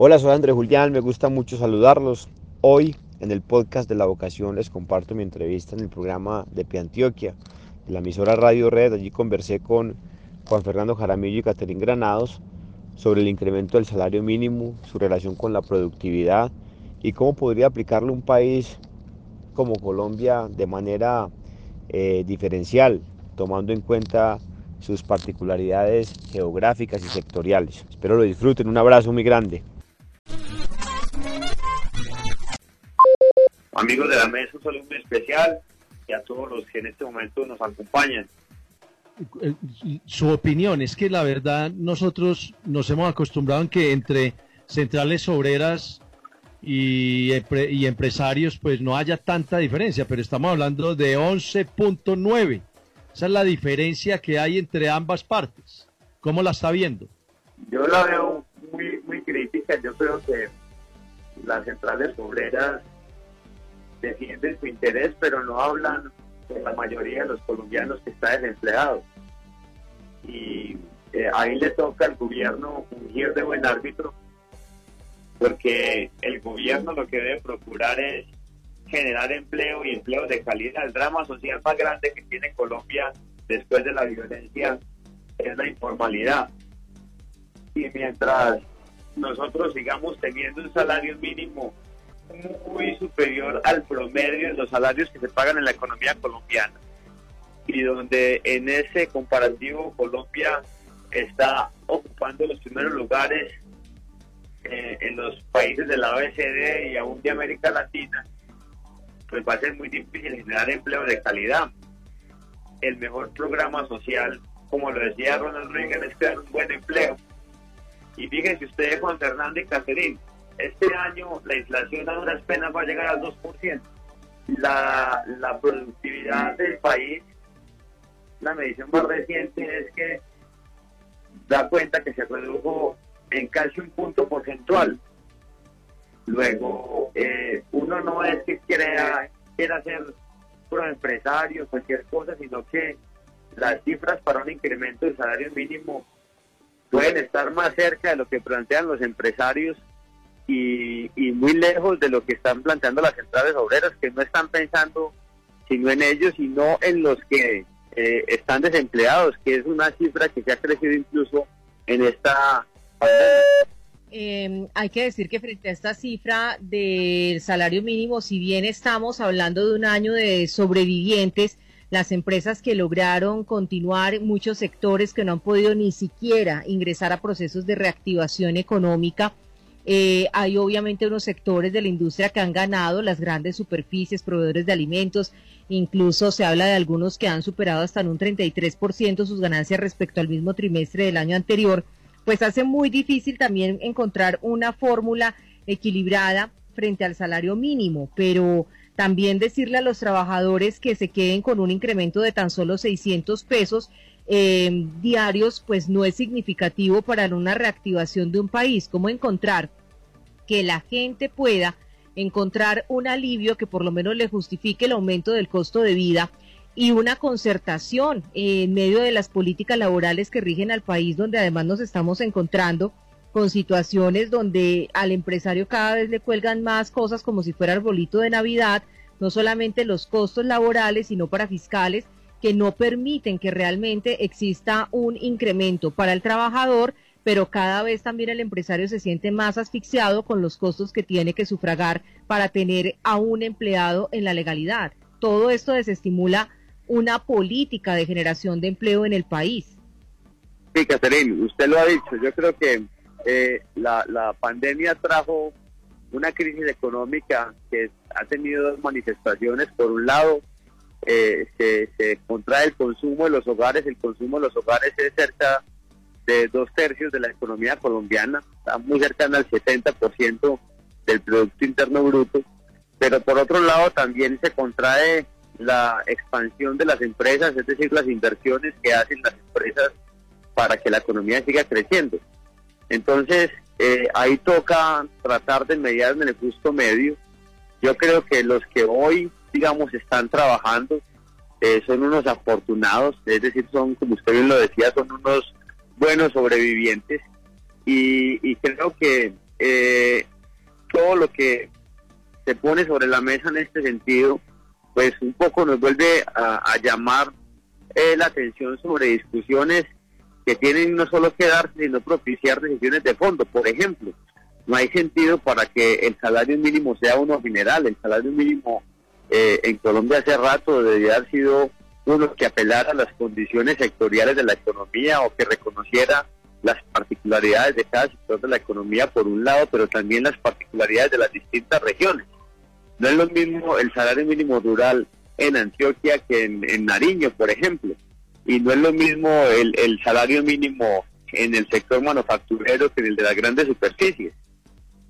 Hola, soy Andrés Julián, me gusta mucho saludarlos. Hoy en el podcast de la vocación les comparto mi entrevista en el programa de Piantioquia, de la emisora Radio Red. Allí conversé con Juan Fernando Jaramillo y Caterín Granados sobre el incremento del salario mínimo, su relación con la productividad y cómo podría aplicarlo un país como Colombia de manera eh, diferencial, tomando en cuenta sus particularidades geográficas y sectoriales. Espero lo disfruten. Un abrazo muy grande. Amigos de la mesa, un saludo muy especial y a todos los que en este momento nos acompañan. Eh, su opinión es que la verdad nosotros nos hemos acostumbrado en que entre centrales obreras y, y empresarios pues no haya tanta diferencia, pero estamos hablando de 11.9. Esa es la diferencia que hay entre ambas partes. ¿Cómo la está viendo? Yo la veo muy, muy crítica. Yo creo que las centrales obreras defienden su interés, pero no hablan de la mayoría de los colombianos que está desempleado. Y eh, ahí le toca al gobierno fungir de buen árbitro, porque el gobierno lo que debe procurar es generar empleo y empleo de calidad. El drama social más grande que tiene Colombia después de la violencia es la informalidad. Y mientras nosotros sigamos teniendo un salario mínimo muy superior al promedio de los salarios que se pagan en la economía colombiana y donde en ese comparativo Colombia está ocupando los primeros lugares eh, en los países de la OECD y aún de América Latina, pues va a ser muy difícil generar empleo de calidad. El mejor programa social, como lo decía Ronald Reagan, es crear un buen empleo. Y fíjense ustedes, Juan Fernando y Cacerín, este año la inflación a duras penas va a llegar al 2%. La, la productividad del país, la medición más reciente es que da cuenta que se redujo en casi un punto porcentual. Luego, eh, uno no es que quiera, quiera ser proempresario, cualquier cosa, sino que las cifras para un incremento del salario mínimo pueden estar más cerca de lo que plantean los empresarios y, muy lejos de lo que están planteando las centrales obreras, que no están pensando sino en ellos y no en los que eh, están desempleados, que es una cifra que se ha crecido incluso en esta eh, hay que decir que frente a esta cifra del salario mínimo, si bien estamos hablando de un año de sobrevivientes, las empresas que lograron continuar, muchos sectores que no han podido ni siquiera ingresar a procesos de reactivación económica, eh, hay obviamente unos sectores de la industria que han ganado, las grandes superficies, proveedores de alimentos, incluso se habla de algunos que han superado hasta en un 33% sus ganancias respecto al mismo trimestre del año anterior, pues hace muy difícil también encontrar una fórmula equilibrada frente al salario mínimo, pero también decirle a los trabajadores que se queden con un incremento de tan solo 600 pesos eh, diarios, pues no es significativo para una reactivación de un país. ¿Cómo encontrar que la gente pueda encontrar un alivio que por lo menos le justifique el aumento del costo de vida y una concertación en medio de las políticas laborales que rigen al país, donde además nos estamos encontrando con situaciones donde al empresario cada vez le cuelgan más cosas como si fuera arbolito de Navidad, no solamente los costos laborales, sino para fiscales que no permiten que realmente exista un incremento. Para el trabajador pero cada vez también el empresario se siente más asfixiado con los costos que tiene que sufragar para tener a un empleado en la legalidad. Todo esto desestimula una política de generación de empleo en el país. Sí, Catherine, usted lo ha dicho. Yo creo que eh, la, pandemia trajo una crisis económica que ha tenido dos manifestaciones. Por un lado, eh, se, se contrae el consumo de los hogares. El consumo de los hogares es cerca de dos tercios de la economía colombiana, está muy cercana al 70% del Producto Interno Bruto, pero por otro lado también se contrae la expansión de las empresas, es decir, las inversiones que hacen las empresas para que la economía siga creciendo. Entonces, eh, ahí toca tratar de mediar en el justo medio. Yo creo que los que hoy, digamos, están trabajando eh, son unos afortunados, es decir, son, como usted bien lo decía, son unos buenos sobrevivientes y, creo que eh, todo lo que se pone sobre la mesa en este sentido, pues un poco nos vuelve a, llamar eh, la atención sobre discusiones que tienen no solo que dar, sino propiciar decisiones de fondo. Por ejemplo, no hay sentido para que el salario mínimo sea uno general. El salario mínimo eh, en Colombia hace rato debería haber sido uno que apelara a las condiciones sectoriales de la economía o que reconociera las particularidades de cada sector de la economía por un lado, pero también las particularidades de las distintas regiones. No es lo mismo el salario mínimo rural en Antioquia que en, Nariño, por ejemplo, y no es lo mismo el, el salario mínimo en el sector manufacturero que en el de las grandes superficies.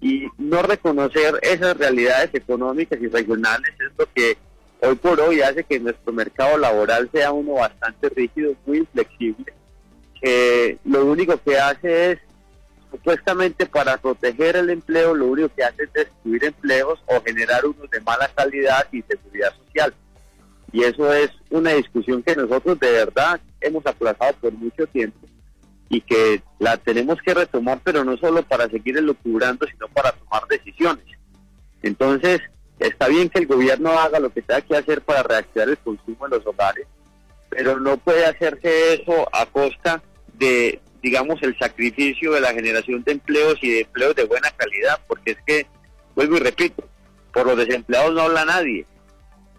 Y no reconocer esas realidades económicas y regionales es lo que hoy por hoy hace que nuestro mercado laboral sea uno bastante rígido, muy inflexible, que lo único que hace es, supuestamente para proteger el empleo, lo único que hace es destruir empleos o generar unos de mala calidad y seguridad social. Y eso es una discusión que nosotros de verdad hemos aplazado por mucho tiempo y que la tenemos que retomar, pero no solo para seguir elucubrando, sino para tomar decisiones. Entonces, está bien que el gobierno haga lo que tenga que hacer para reactivar el consumo en los hogares, pero no puede hacerse eso a costa de, digamos, el sacrificio de la generación de empleos y de empleos de buena calidad, porque es que, vuelvo y repito, por los desempleados no habla nadie.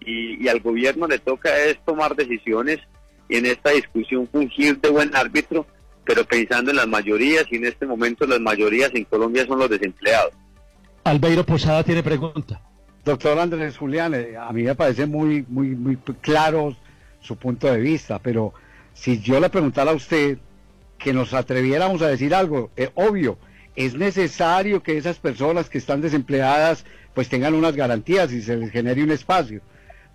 Y, al gobierno le toca es tomar decisiones y en esta discusión fungir de buen árbitro, pero pensando en las mayorías y en este momento las mayorías en Colombia son los desempleados. Albeiro Posada tiene pregunta. Doctor Andrés Julián, eh, a mí me parece muy, muy, muy claro su punto de vista, pero si yo le preguntara a usted que nos atreviéramos a decir algo, eh, obvio, es necesario que esas personas que están desempleadas pues tengan unas garantías y se les genere un espacio.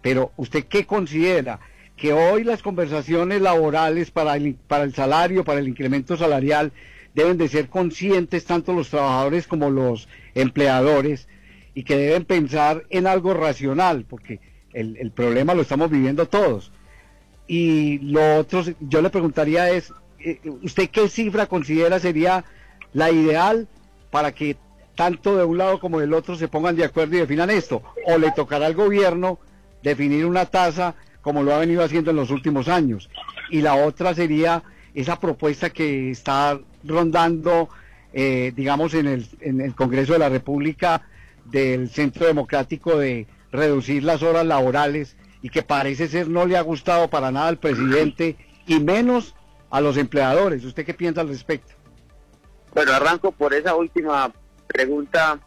Pero usted qué considera que hoy las conversaciones laborales para el, para el salario, para el incremento salarial, deben de ser conscientes tanto los trabajadores como los empleadores y que deben pensar en algo racional, porque el, problema lo estamos viviendo todos. Y lo otro, yo le preguntaría es, eh, ¿usted qué cifra considera sería la ideal para que tanto de un lado como del otro se pongan de acuerdo y definan esto? ¿O le tocará al gobierno definir una tasa como lo ha venido haciendo en los últimos años? Y la otra sería esa propuesta que está rondando, eh, digamos, en el, en el Congreso de la República del Centro Democrático de reducir las horas laborales y que parece ser no le ha gustado para nada al presidente y menos a los empleadores. ¿Usted qué piensa al respecto? Bueno, arranco por esa última pregunta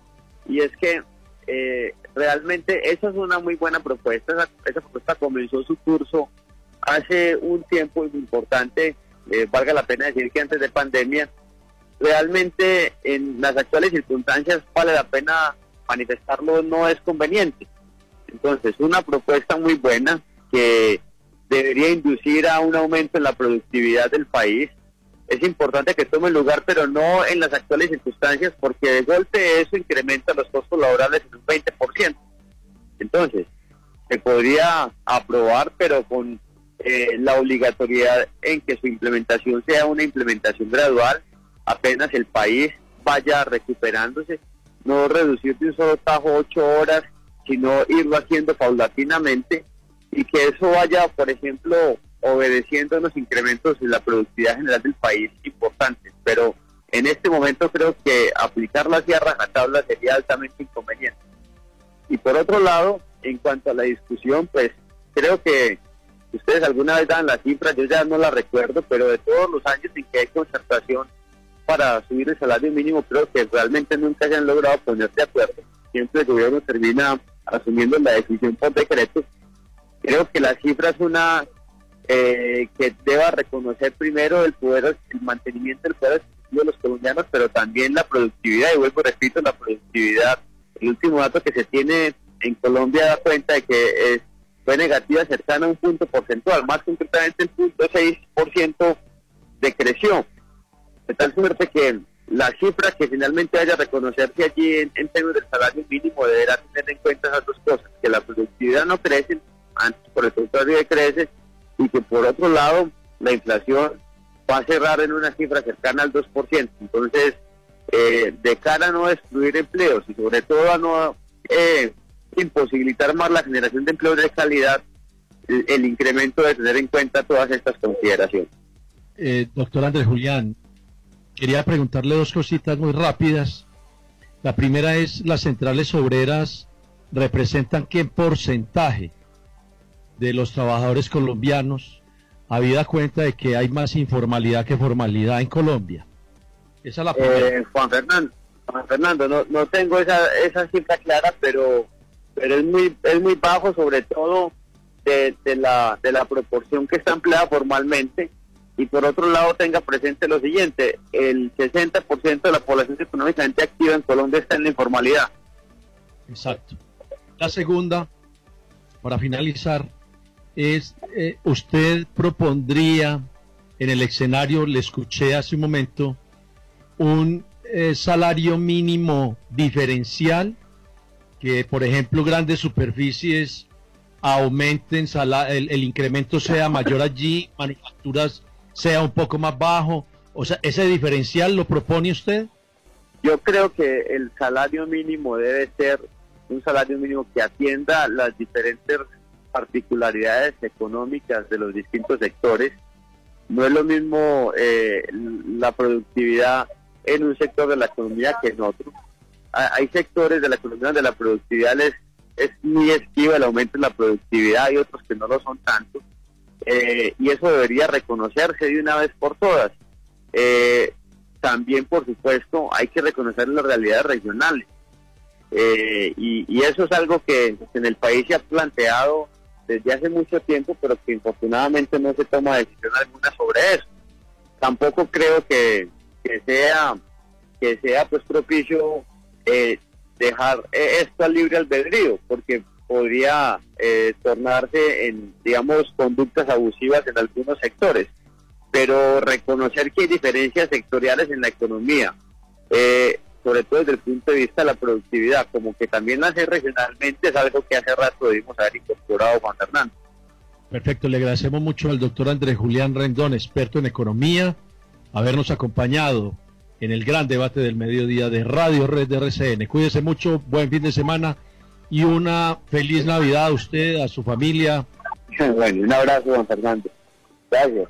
y es que eh, realmente esa es una muy buena propuesta. Esa, propuesta comenzó su curso hace un tiempo importante, eh, valga la pena decir que antes de pandemia. Realmente en las actuales circunstancias vale la pena manifestarlo, no es conveniente. Entonces, una propuesta muy buena que debería inducir a un aumento en la productividad del país. Es importante que tome lugar, pero no en las actuales circunstancias, porque de golpe eso incrementa los costos laborales en un 20%. Entonces, se podría aprobar, pero con eh, la obligatoriedad en que su implementación sea una implementación gradual, apenas el país vaya recuperándose, no reducir de un solo tajo ocho horas sino irlo haciendo paulatinamente y que eso vaya, por ejemplo, obedeciendo los incrementos en la productividad general del país importantes. Pero en este momento creo que aplicar la sierra a tabla sería altamente inconveniente. Y por otro lado, en cuanto a la discusión, pues creo que ustedes alguna vez dan las cifras, yo ya no las recuerdo, pero de todos los años en que hay concertación para subir el salario mínimo, creo que realmente nunca han logrado poner de acuerdo. Siempre el gobierno termina asumiendo la decisión por decreto, creo que la cifra es una eh, que deba reconocer primero el poder, el mantenimiento del poder de los colombianos, pero también la productividad, y vuelvo, repito, la productividad. El último dato que se tiene en Colombia da cuenta de que es, fue negativa cercana a un punto porcentual, más concretamente el punto 6% decreció. De tal suerte que la cifra que finalmente haya reconocerse allí en, términos del salario mínimo deberá tener en cuenta esas dos cosas, que la productividad no crece, antes por el contrario crece, y que por otro lado la inflación va a cerrar en una cifra cercana al 2%. Entonces, eh, de cara a no destruir empleos y sobre todo a no eh, imposibilitar más la generación de empleos de calidad, el, incremento de tener en cuenta todas estas consideraciones. Eh, doctor Andrés Julián, quería preguntarle dos cositas muy rápidas. La primera es, las centrales obreras representan qué porcentaje de los trabajadores colombianos, habida cuenta de que hay más informalidad que formalidad en Colombia. Esa es la eh, Juan Fernando, Juan Fernando, no, no tengo esa, esa cifra clara, pero pero es muy es muy bajo sobre todo de, de, la, de la proporción que está empleada formalmente y por otro lado tenga presente lo siguiente, el 60% de la población económicamente activa en Colombia está en la informalidad. Exacto. La segunda, para finalizar, es eh, usted propondría en el escenario, le escuché hace un momento, un eh, salario mínimo diferencial que, por ejemplo, grandes superficies aumenten, el, el incremento sea mayor allí, manufacturas sea un poco más bajo. O sea, ¿ese diferencial lo propone usted? Yo creo que el salario mínimo debe ser un salario mínimo que atienda las diferentes particularidades económicas de los distintos sectores. No es lo mismo eh, la productividad en un sector de la economía que en otro hay sectores de la economía donde la productividad es, es muy esquiva, el aumento en la productividad, y otros que no lo son tanto, eh, y eso debería reconocerse de una vez por todas. Eh, también, por supuesto, hay que reconocer las realidades regionales. Eh, y, eso es algo que en el país se ha planteado desde hace mucho tiempo, pero que infortunadamente no se toma decisión alguna sobre eso. Tampoco creo que, que sea que sea pues propicio eh, dejar esto al libre albedrío, porque podría eh, tornarse en, digamos, conductas abusivas en algunos sectores. Pero reconocer que hay diferencias sectoriales en la economía, sobre todo desde el punto de vista de la productividad, como que también nace regionalmente, es algo que hace rato debimos haber incorporado Juan Fernando. Perfecto, le agradecemos mucho al doctor Andrés Julián Rendón, experto en economía, habernos acompañado en el gran debate del mediodía de Radio Red de RCN. Cuídese mucho, buen fin de semana y una feliz Navidad a usted, a su familia. Bueno, un abrazo, don Fernando. Gracias.